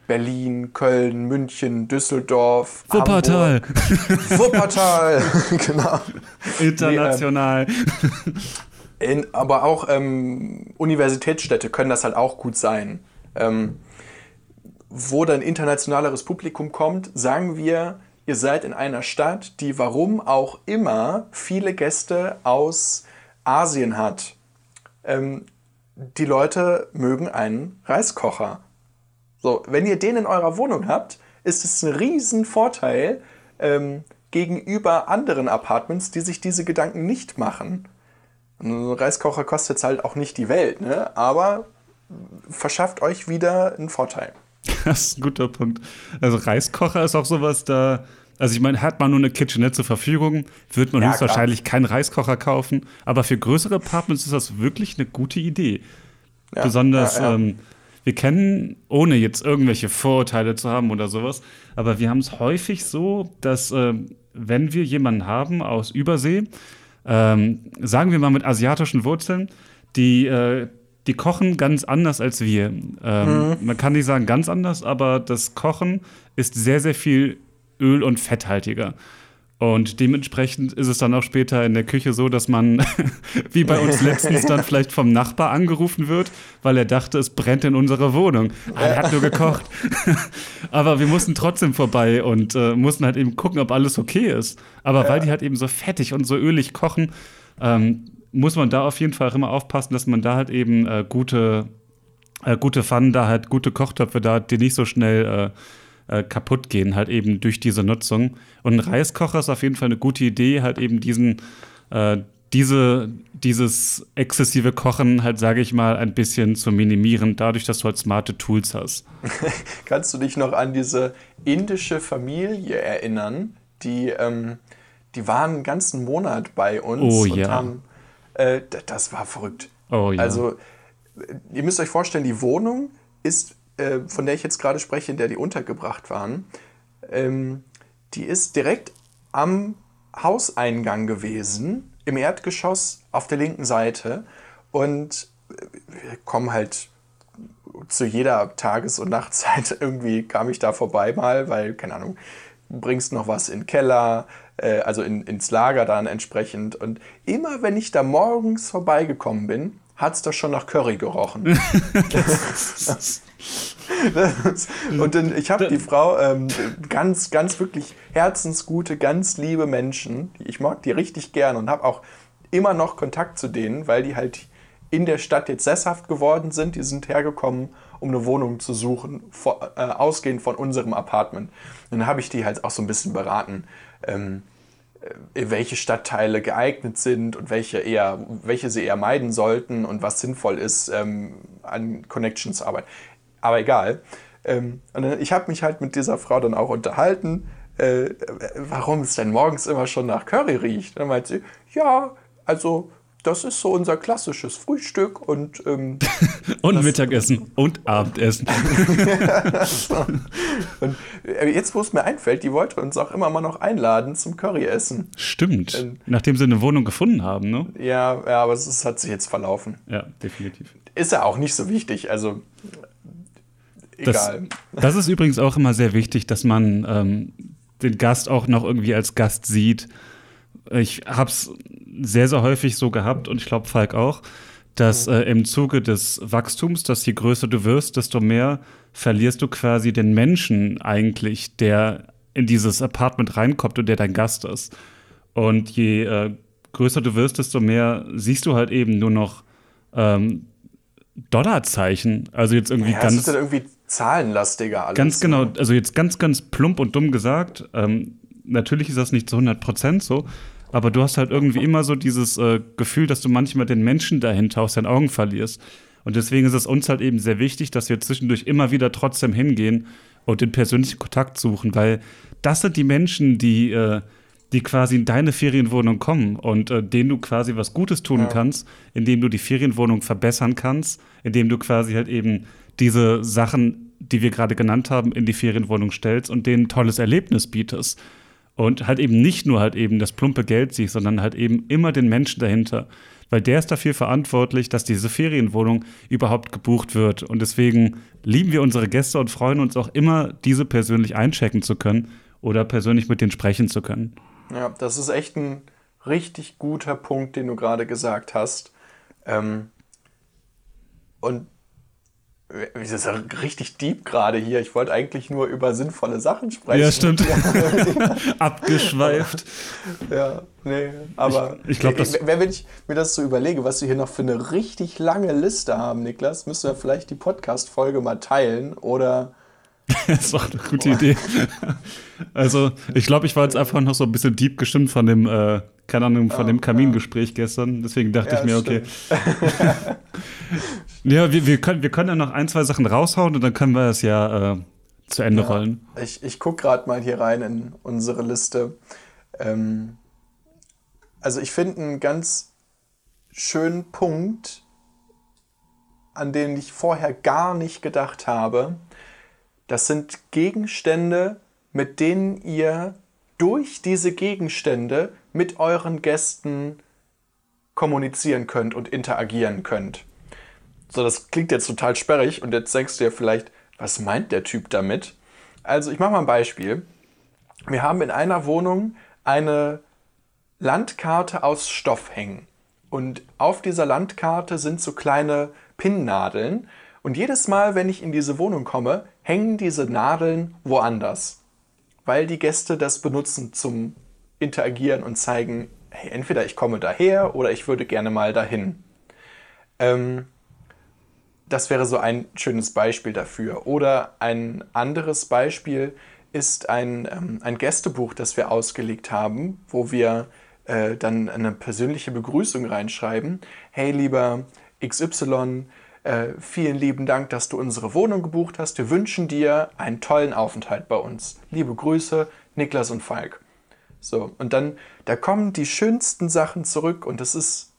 Berlin, Köln, München, Düsseldorf, Wuppertal. Hamburg. Wuppertal, *laughs* *laughs* genau. International. Nee, ähm, in, aber auch ähm, Universitätsstädte können das halt auch gut sein. Ähm, wo dann internationaleres Publikum kommt, sagen wir, ihr seid in einer Stadt, die warum auch immer viele Gäste aus Asien hat. Ähm, die Leute mögen einen Reiskocher. So, wenn ihr den in eurer Wohnung habt, ist es ein riesen Vorteil ähm, gegenüber anderen Apartments, die sich diese Gedanken nicht machen. Ein Reiskocher kostet halt auch nicht die Welt, ne? aber verschafft euch wieder einen Vorteil. *laughs* Das ist ein guter Punkt. Also Reiskocher ist auch sowas, da, also ich meine, hat man nur eine Kitchenette zur Verfügung, wird man ja, höchstwahrscheinlich keinen Reiskocher kaufen, aber für größere Apartments ist das wirklich eine gute Idee. Ja, Besonders, ja, ähm, wir kennen, ohne jetzt irgendwelche Vorurteile zu haben oder sowas, aber wir haben es häufig so, dass äh, wenn wir jemanden haben aus Übersee, ähm, sagen wir mal mit asiatischen Wurzeln, die, äh, die kochen ganz anders als wir. Ähm, mhm. Man kann nicht sagen ganz anders, aber das Kochen ist sehr, sehr viel öl- und fetthaltiger. Und dementsprechend ist es dann auch später in der Küche so, dass man, *laughs* wie bei uns letztens, dann vielleicht vom Nachbar angerufen wird, weil er dachte, es brennt in unserer Wohnung. Ah, er hat nur gekocht. *laughs* Aber wir mussten trotzdem vorbei und äh, mussten halt eben gucken, ob alles okay ist. Aber ja. weil die halt eben so fettig und so ölig kochen, ähm, muss man da auf jeden Fall auch immer aufpassen, dass man da halt eben äh, gute, äh, gute Pfannen da hat, gute Kochtöpfe da hat, die nicht so schnell äh, kaputt gehen, halt eben durch diese Nutzung. Und ein Reiskocher ist auf jeden Fall eine gute Idee, halt eben diesen, äh, diese, dieses exzessive Kochen halt, sage ich mal, ein bisschen zu minimieren, dadurch, dass du halt smarte Tools hast. *laughs* Kannst du dich noch an diese indische Familie erinnern, die, ähm, die waren einen ganzen Monat bei uns oh, und ja. haben, äh, das war verrückt. Oh, ja. Also, ihr müsst euch vorstellen, die Wohnung ist äh, von der ich jetzt gerade spreche, in der die untergebracht waren, ähm, die ist direkt am Hauseingang gewesen, im Erdgeschoss auf der linken Seite. Und wir kommen halt zu jeder Tages- und Nachtzeit *laughs* irgendwie kam ich da vorbei mal, weil, keine Ahnung, bringst noch was in den Keller, äh, also in, ins Lager dann entsprechend. Und immer wenn ich da morgens vorbeigekommen bin, hat es da schon nach Curry gerochen. *laughs* *laughs* *laughs* und dann, ich habe die Frau, ähm, ganz, ganz wirklich herzensgute, ganz liebe Menschen. Ich mag die richtig gern und habe auch immer noch Kontakt zu denen, weil die halt in der Stadt jetzt sesshaft geworden sind. Die sind hergekommen, um eine Wohnung zu suchen, vor, äh, ausgehend von unserem Apartment. Und dann habe ich die halt auch so ein bisschen beraten. Ähm, äh, welche Stadtteile geeignet sind und welche, eher, welche sie eher meiden sollten und was sinnvoll ist, ähm, an Connections zu arbeiten aber egal. Ähm, und ich habe mich halt mit dieser Frau dann auch unterhalten, äh, warum es denn morgens immer schon nach Curry riecht. Dann meint sie, ja, also das ist so unser klassisches Frühstück und ähm, *laughs* und Mittagessen und Abendessen. *laughs* und äh, jetzt, wo es mir einfällt, die wollte uns auch immer mal noch einladen zum Curryessen. Stimmt. Ähm, Nachdem sie eine Wohnung gefunden haben, ne? Ja, ja aber es, es hat sich jetzt verlaufen. Ja, definitiv. Ist ja auch nicht so wichtig. Also egal. Das, das, ist übrigens auch immer sehr wichtig, dass man ähm, den Gast auch noch irgendwie als Gast sieht. Ich habe es sehr, sehr häufig so gehabt und ich glaube Falk auch, dass mhm. äh, im Zuge des Wachstums, dass je größer du wirst, desto mehr verlierst du quasi den Menschen eigentlich, der in dieses Apartment reinkommt und der dein Gast ist. Und je äh, größer du wirst, desto mehr siehst du halt eben nur noch ähm, Dollarzeichen. Also jetzt irgendwie ja, ganz. Das ist dann irgendwie zahlenlastiger alles. Ganz genau, also jetzt ganz, ganz plump und dumm gesagt. Ähm, natürlich ist das nicht zu 100 Prozent so, aber du hast halt irgendwie immer so dieses äh, Gefühl, dass du manchmal den Menschen dahinter aus deinen Augen verlierst. Und deswegen ist es uns halt eben sehr wichtig, dass wir zwischendurch immer wieder trotzdem hingehen und den persönlichen Kontakt suchen, weil das sind die Menschen, die, äh, die quasi in deine Ferienwohnung kommen und äh, denen du quasi was Gutes tun ja. kannst, indem du die Ferienwohnung verbessern kannst, indem du quasi halt eben diese Sachen, die wir gerade genannt haben, in die Ferienwohnung stellst und denen ein tolles Erlebnis bietest. Und halt eben nicht nur halt eben das plumpe Geld siehst, sondern halt eben immer den Menschen dahinter. Weil der ist dafür verantwortlich, dass diese Ferienwohnung überhaupt gebucht wird. Und deswegen lieben wir unsere Gäste und freuen uns auch immer, diese persönlich einchecken zu können oder persönlich mit denen sprechen zu können. Ja, das ist echt ein richtig guter Punkt, den du gerade gesagt hast. Ähm, und Das ist ja richtig deep gerade hier. Ich wollte eigentlich nur über sinnvolle Sachen sprechen. Ja, stimmt. *laughs* *laughs* Abgeschweift. Ja, nee, aber ich, ich glaube. Wenn ich mir das so überlege, was wir hier noch für eine richtig lange Liste haben, Niklas, müssen wir vielleicht die Podcast-Folge mal teilen oder. *laughs* das ist auch eine gute Idee. also, ich glaube, ich war jetzt einfach noch so ein bisschen deep gestimmt von dem, äh, keine Ahnung, von dem Kamingespräch gestern. Deswegen dachte ja, ich mir, okay. *laughs* Ja, wir, wir, können, wir können ja noch ein, zwei Sachen raushauen und dann können wir es ja äh, zu Ende ja, rollen. Ich, ich gucke gerade mal hier rein in unsere Liste. Ähm, also ich finde einen ganz schönen Punkt, an den ich vorher gar nicht gedacht habe. Das sind Gegenstände, mit denen ihr durch diese Gegenstände mit euren Gästen kommunizieren könnt und interagieren könnt. So, das klingt jetzt total sperrig und jetzt denkst du dir vielleicht, was meint der Typ damit? Also, ich mache mal ein Beispiel. Wir haben in einer Wohnung eine Landkarte aus Stoff hängen. Und auf dieser Landkarte sind so kleine Pinnnadeln. Und jedes Mal, wenn ich in diese Wohnung komme, hängen diese Nadeln woanders. Weil die Gäste das benutzen zum Interagieren und zeigen, hey, entweder ich komme daher oder ich würde gerne mal dahin. Ähm, das wäre so ein schönes Beispiel dafür. Oder ein anderes Beispiel ist ein, ähm, ein Gästebuch, das wir ausgelegt haben, wo wir äh, dann eine persönliche Begrüßung reinschreiben. Hey, lieber XY, äh, vielen lieben Dank, dass du unsere Wohnung gebucht hast. Wir wünschen dir einen tollen Aufenthalt bei uns. Liebe Grüße, Niklas und Falk. So, und dann, da kommen die schönsten Sachen zurück und das ist,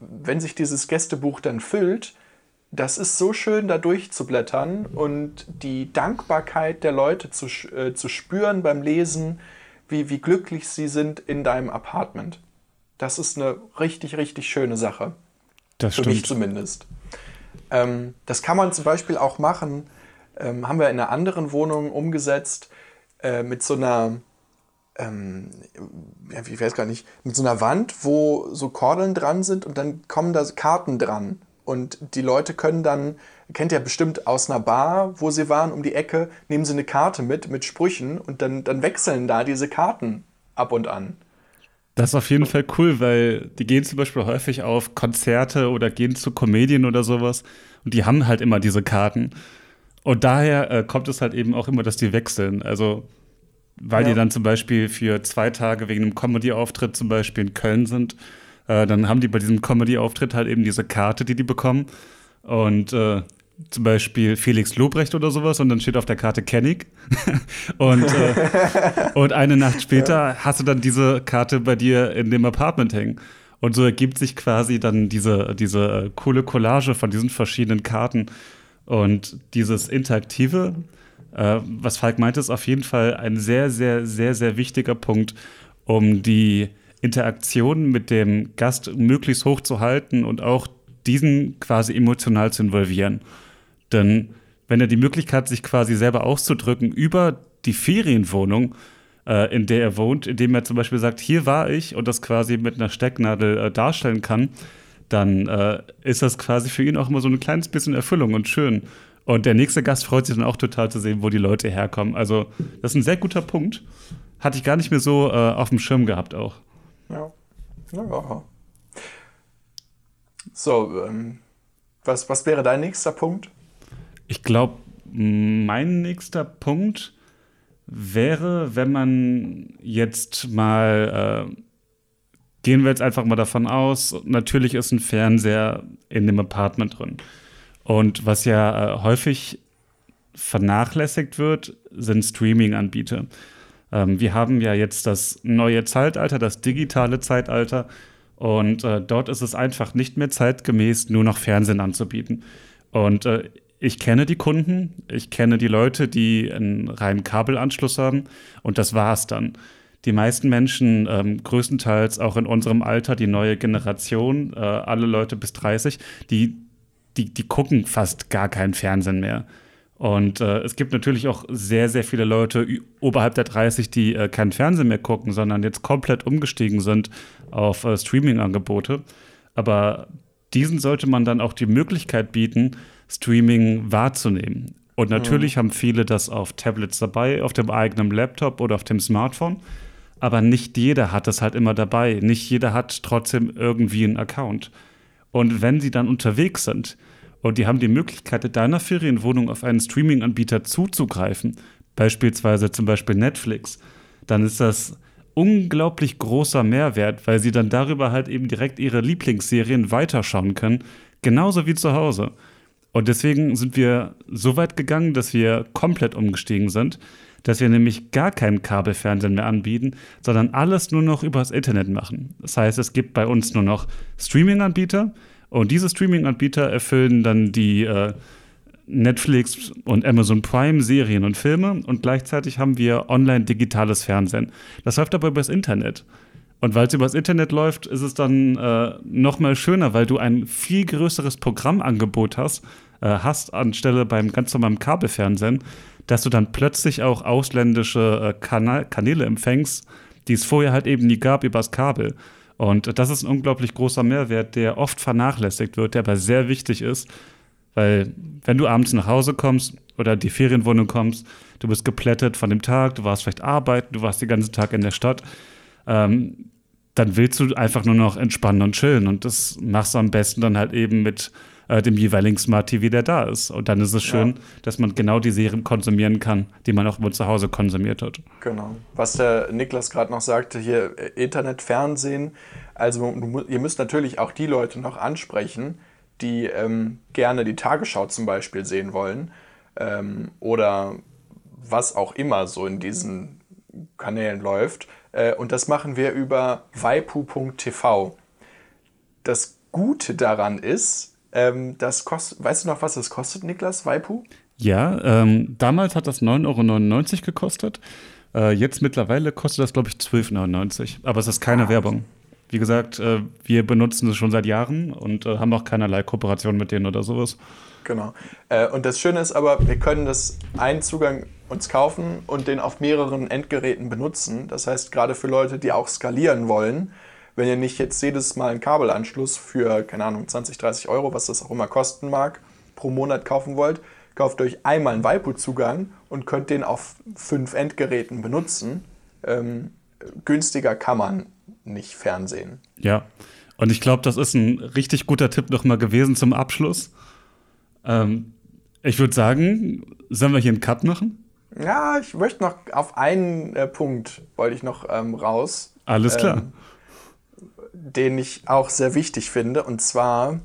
wenn sich dieses Gästebuch dann füllt, das ist so schön, da durchzublättern und die Dankbarkeit der Leute zu, äh, zu spüren beim Lesen, wie, wie glücklich sie sind in deinem Apartment. Das ist eine richtig, richtig schöne Sache. Das Für stimmt. mich zumindest. Ähm, das kann man zum Beispiel auch machen, ähm, haben wir in einer anderen Wohnung umgesetzt, äh, mit so einer, ähm, ich weiß gar nicht, mit so einer Wand, wo so Kordeln dran sind und dann kommen da Karten dran. Und die Leute können dann, kennt ihr bestimmt aus einer Bar, wo sie waren, um die Ecke, nehmen sie eine Karte mit, mit Sprüchen und dann, dann wechseln da diese Karten ab und an. Das ist auf jeden Fall cool, weil die gehen zum Beispiel häufig auf Konzerte oder gehen zu Comedien oder sowas und die haben halt immer diese Karten. Und daher äh, kommt es halt eben auch immer, dass die wechseln. Also, weil ja. die dann zum Beispiel für zwei Tage wegen einem Comedy-Auftritt zum Beispiel in Köln sind äh, dann haben die bei diesem Comedy-Auftritt halt eben diese Karte, die die bekommen. Und äh, zum Beispiel Felix Lobrecht oder sowas und dann steht auf der Karte Kennig. *laughs* und, äh, *laughs* und eine Nacht später hast du dann diese Karte bei dir in dem Apartment hängen. Und so ergibt sich quasi dann diese, diese äh, coole Collage von diesen verschiedenen Karten. Und dieses Interaktive, äh, was Falk meinte, ist auf jeden Fall ein sehr, sehr, sehr, sehr wichtiger Punkt, um die Interaktion mit dem Gast möglichst hoch zu halten und auch diesen quasi emotional zu involvieren. Denn wenn er die Möglichkeit hat, sich quasi selber auszudrücken über die Ferienwohnung, äh, in der er wohnt, indem er zum Beispiel sagt, hier war ich und das quasi mit einer Stecknadel äh, darstellen kann, dann äh, ist das quasi für ihn auch immer so ein kleines bisschen Erfüllung und schön. Und der nächste Gast freut sich dann auch total zu sehen, wo die Leute herkommen. Also, das ist ein sehr guter Punkt. Hatte ich gar nicht mehr so äh, auf dem Schirm gehabt auch. Ja. ja. So, ähm, was, was wäre dein nächster Punkt? Ich glaube, mein nächster Punkt wäre, wenn man jetzt mal, äh, gehen wir jetzt einfach mal davon aus, natürlich ist ein Fernseher in dem Apartment drin. Und was ja äh, häufig vernachlässigt wird, sind Streaming-Anbieter. Ähm, wir haben ja jetzt das neue Zeitalter, das digitale Zeitalter. Und äh, dort ist es einfach nicht mehr zeitgemäß, nur noch Fernsehen anzubieten. Und äh, ich kenne die Kunden, ich kenne die Leute, die einen reinen Kabelanschluss haben. Und das war's dann. Die meisten Menschen, ähm, größtenteils auch in unserem Alter, die neue Generation, äh, alle Leute bis 30, die, die, die gucken fast gar keinen Fernsehen mehr. Und äh, es gibt natürlich auch sehr, sehr viele Leute oberhalb der 30, die äh, keinen Fernsehen mehr gucken, sondern jetzt komplett umgestiegen sind auf äh, Streaming-Angebote. Aber diesen sollte man dann auch die Möglichkeit bieten, Streaming wahrzunehmen. Und natürlich mhm. haben viele das auf Tablets dabei, auf dem eigenen Laptop oder auf dem Smartphone. Aber nicht jeder hat das halt immer dabei. Nicht jeder hat trotzdem irgendwie einen Account. Und wenn sie dann unterwegs sind und die haben die Möglichkeit, in deiner Ferienwohnung auf einen Streaming-Anbieter zuzugreifen, beispielsweise zum Beispiel Netflix, dann ist das unglaublich großer Mehrwert, weil sie dann darüber halt eben direkt ihre Lieblingsserien weiterschauen können, genauso wie zu Hause. Und deswegen sind wir so weit gegangen, dass wir komplett umgestiegen sind, dass wir nämlich gar keinen Kabelfernsehen mehr anbieten, sondern alles nur noch übers Internet machen. Das heißt, es gibt bei uns nur noch Streaming-Anbieter und diese Streaming-Anbieter erfüllen dann die äh, Netflix und Amazon Prime Serien und Filme und gleichzeitig haben wir online digitales Fernsehen. Das läuft aber übers Internet. Und weil es übers Internet läuft, ist es dann äh, noch mal schöner, weil du ein viel größeres Programmangebot hast, äh, hast anstelle beim ganz normalen Kabelfernsehen, dass du dann plötzlich auch ausländische äh, Kanal Kanäle empfängst, die es vorher halt eben nie gab übers Kabel. Und das ist ein unglaublich großer Mehrwert, der oft vernachlässigt wird, der aber sehr wichtig ist, weil wenn du abends nach Hause kommst oder die Ferienwohnung kommst, du bist geplättet von dem Tag, du warst vielleicht arbeiten, du warst den ganzen Tag in der Stadt, ähm, dann willst du einfach nur noch entspannen und chillen. Und das machst du am besten dann halt eben mit äh, dem jeweiligen Smart TV, der da ist. Und dann ist es schön, ja. dass man genau die Serien konsumieren kann, die man auch wohl zu Hause konsumiert hat. Genau. Was der Niklas gerade noch sagte, hier äh, Internet, Fernsehen. Also ihr müsst natürlich auch die Leute noch ansprechen, die ähm, gerne die Tagesschau zum Beispiel sehen wollen ähm, oder was auch immer so in diesen Kanälen läuft. Äh, und das machen wir über waipu.tv. Das Gute daran ist, ähm, das kostet, weißt du noch, was das kostet, Niklas, Waipu? Ja, ähm, damals hat das 9,99 Euro gekostet. Äh, jetzt mittlerweile kostet das, glaube ich, 12,99 Euro. Aber es ist keine ah, Werbung. Wie gesagt, äh, wir benutzen es schon seit Jahren und äh, haben auch keinerlei Kooperation mit denen oder sowas. Genau. Äh, und das Schöne ist aber, wir können das einen Zugang uns kaufen und den auf mehreren Endgeräten benutzen. Das heißt, gerade für Leute, die auch skalieren wollen, wenn ihr nicht jetzt jedes Mal einen Kabelanschluss für, keine Ahnung, 20, 30 Euro, was das auch immer kosten mag, pro Monat kaufen wollt, kauft euch einmal einen Waipu-Zugang und könnt den auf fünf Endgeräten benutzen. Ähm, günstiger kann man nicht fernsehen. Ja, und ich glaube, das ist ein richtig guter Tipp nochmal gewesen zum Abschluss. Ähm, ich würde sagen, sollen wir hier einen Cut machen? Ja, ich möchte noch auf einen äh, Punkt, wollte ich noch ähm, raus. Alles klar. Den ich auch sehr wichtig finde. Und zwar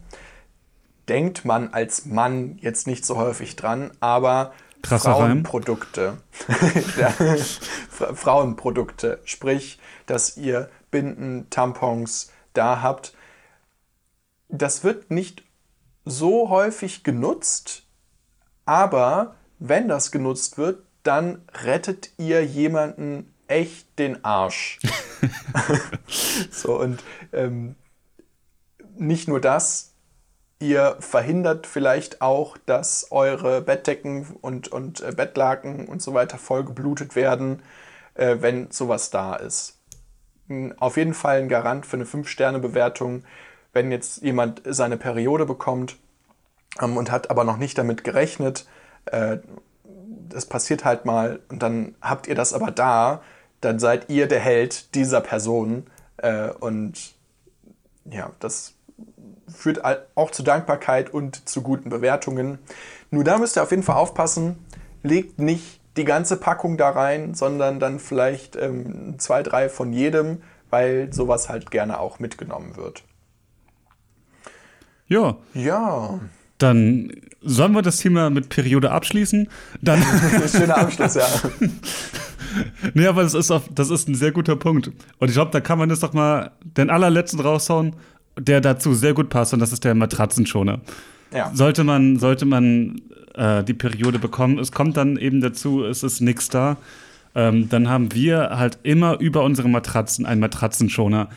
denkt man als Mann jetzt nicht so häufig dran, aber Krasser Frauenprodukte. *laughs* Frauenprodukte. Sprich, dass ihr Binden, Tampons da habt. Das wird nicht so häufig genutzt, aber wenn das genutzt wird, dann rettet ihr jemanden echt den Arsch. *laughs* so, und ähm, nicht nur das, ihr verhindert vielleicht auch, dass eure Bettdecken und, und äh, Bettlaken und so weiter vollgeblutet werden, äh, wenn sowas da ist. Auf jeden Fall ein Garant für eine 5-Sterne-Bewertung, wenn jetzt jemand seine Periode bekommt ähm, und hat aber noch nicht damit gerechnet. Äh, das passiert halt mal und dann habt ihr das aber da, dann seid ihr der Held dieser Person. Äh, und ja, das führt auch zu Dankbarkeit und zu guten Bewertungen. Nur da müsst ihr auf jeden Fall aufpassen, legt nicht die ganze Packung da rein, sondern dann vielleicht ähm, zwei, drei von jedem, weil sowas halt gerne auch mitgenommen wird. Ja. Ja. Dann sollen wir das Thema mit Periode abschließen? Dann *laughs* Schöner Abschluss, ja. *laughs* nee, aber das ist, auf, das ist ein sehr guter Punkt. Und ich glaube, da kann man jetzt doch mal den allerletzten raushauen, der dazu sehr gut passt, und das ist der Matratzenschoner. Ja. Sollte man, sollte man äh, die Periode bekommen, es kommt dann eben dazu, es ist nichts da, ähm, dann haben wir halt immer über unsere Matratzen einen Matratzenschoner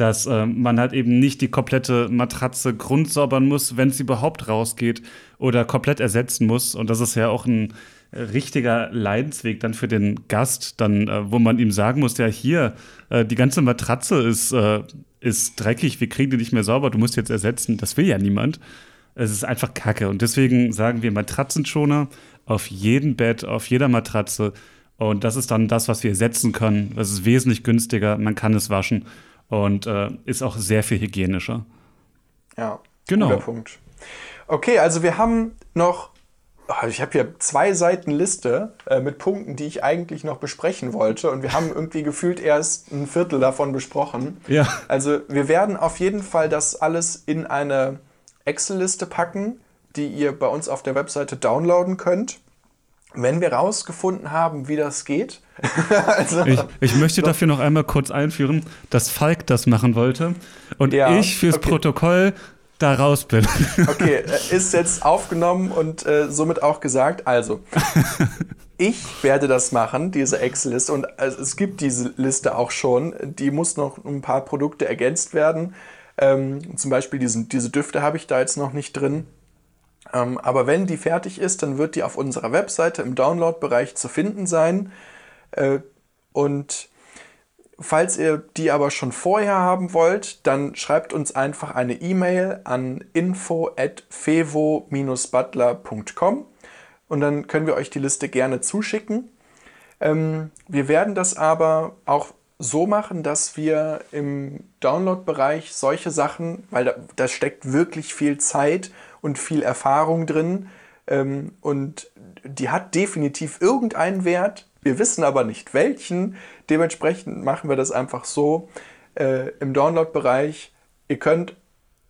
dass äh, man halt eben nicht die komplette Matratze grundsäubern muss, wenn es überhaupt rausgeht oder komplett ersetzen muss. Und das ist ja auch ein richtiger Leidensweg dann für den Gast, dann, äh, wo man ihm sagen muss, ja, hier, äh, die ganze Matratze ist äh, ist dreckig, wir kriegen die nicht mehr sauber, du musst jetzt ersetzen. Das will ja niemand. Es ist einfach Kacke. Und deswegen sagen wir Matratzenschoner auf jedem Bett, auf jeder Matratze. Und das ist dann das, was wir ersetzen können. Das ist wesentlich günstiger, man kann es waschen und äh, ist auch sehr viel hygienischer. Ja, genau. Guter Punkt. Okay, also wir haben noch, oh, ich habe hier zwei Seiten Liste äh, mit Punkten, die ich eigentlich noch besprechen wollte und wir haben irgendwie gefühlt erst ein Viertel davon besprochen. Ja. Also wir werden auf jeden Fall das alles in eine Excel-Liste packen, die ihr bei uns auf der Webseite downloaden könnt. Wenn wir rausgefunden haben, wie das geht. *laughs* also, ich, ich, möchte dafür noch einmal kurz einführen, dass Falk das machen wollte und ja, ich fürs okay. Protokoll da raus bin. *laughs* Okay, äh, ist jetzt aufgenommen und äh, somit auch gesagt. Also, *laughs* ich werde das machen, diese Excel-Liste. Und äh, es gibt diese Liste auch schon. Die muss noch ein paar Produkte ergänzt werden. Ähm, zum Beispiel diesen, diese Düfte habe ich da jetzt noch nicht drin. Ähm, aber wenn die fertig ist, dann wird die auf unserer Webseite im Download-Bereich zu finden sein. Äh, und Falls ihr die aber schon vorher haben wollt, dann schreibt uns einfach eine E-Mail an info@fevo-butler.com und dann können wir euch die Liste gerne zuschicken. Ähm, wir werden das aber auch so machen, dass wir im Download-Bereich solche Sachen, weil da, da, steckt wirklich viel Zeit und viel Erfahrung drin ähm, und die hat definitiv irgendeinen Wert. Wir wissen aber nicht welchen. Dementsprechend machen wir das einfach so äh, im Download-Bereich. Ihr könnt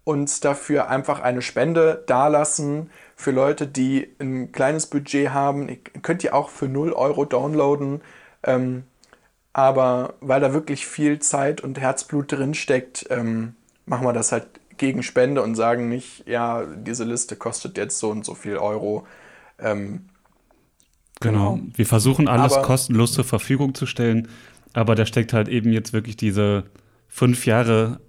uns dafür einfach eine Spende dalassen für Leute, die ein kleines Budget haben. Ihr könnt ihr auch für 0 Euro downloaden. Ähm, aber weil da wirklich viel Zeit und Herzblut drin steckt, ähm, machen wir das halt gegen Spende und sagen nicht, ja, diese Liste kostet jetzt so und so viel Euro. Ähm, Genau. genau. Wir versuchen alles aber, kostenlos zur Verfügung zu stellen, aber da steckt halt eben jetzt wirklich diese fünf Jahre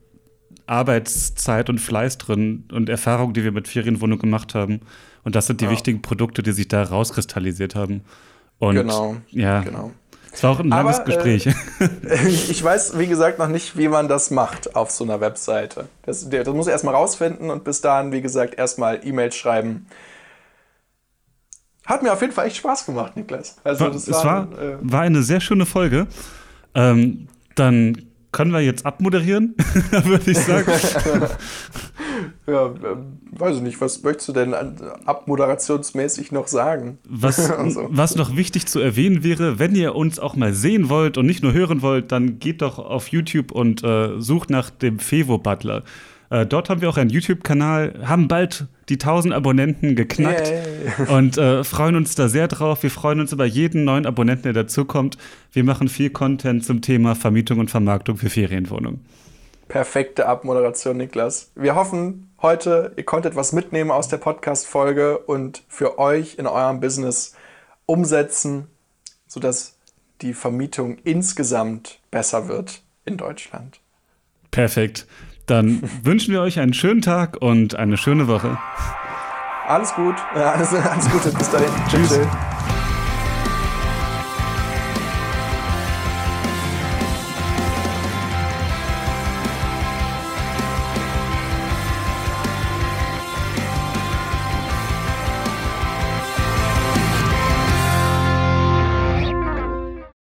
Arbeitszeit und Fleiß drin und Erfahrung, die wir mit Ferienwohnung gemacht haben. Und das sind die ja. wichtigen Produkte, die sich da rauskristallisiert haben. Und genau. Ja. Genau. Es war auch ein langes Aber, Gespräch. Äh, *laughs* ich weiß, wie gesagt, noch nicht, wie man das macht auf so einer Webseite. Das, das muss ich erstmal rausfinden und bis dahin, wie gesagt, erstmal E-Mails schreiben hat mir auf jeden Fall echt Spaß gemacht, Niklas. Also, das es war, äh, war eine sehr schöne Folge. Ähm, dann können wir jetzt abmoderieren, *laughs* würde ich sagen. *laughs* ja, äh, weiß ich nicht, was möchtest du denn abmoderationsmäßig noch sagen? Was, *laughs* also. was noch wichtig zu erwähnen wäre, wenn ihr uns auch mal sehen wollt und nicht nur hören wollt, dann geht doch auf YouTube und äh, sucht nach dem Fevo Butler. Äh, dort haben wir auch einen YouTube-Kanal, haben bald die 1000 Abonnenten geknackt Yay. *laughs* und äh, freuen uns da sehr drauf. Wir freuen uns über jeden neuen Abonnenten, der dazukommt. Wir machen viel Content zum Thema Vermietung und Vermarktung für Ferienwohnungen. Perfekte Abmoderation, Niklas. Wir hoffen, heute ihr konntet was mitnehmen aus der Podcast-Folge und für euch in eurem Business umsetzen, sodass die Vermietung insgesamt besser wird in Deutschland. Perfekt. Dann wünschen wir euch einen schönen Tag und eine schöne Woche. Alles gut. Ja, alles, alles Gute. Bis dahin. Tschüss. Tschüss.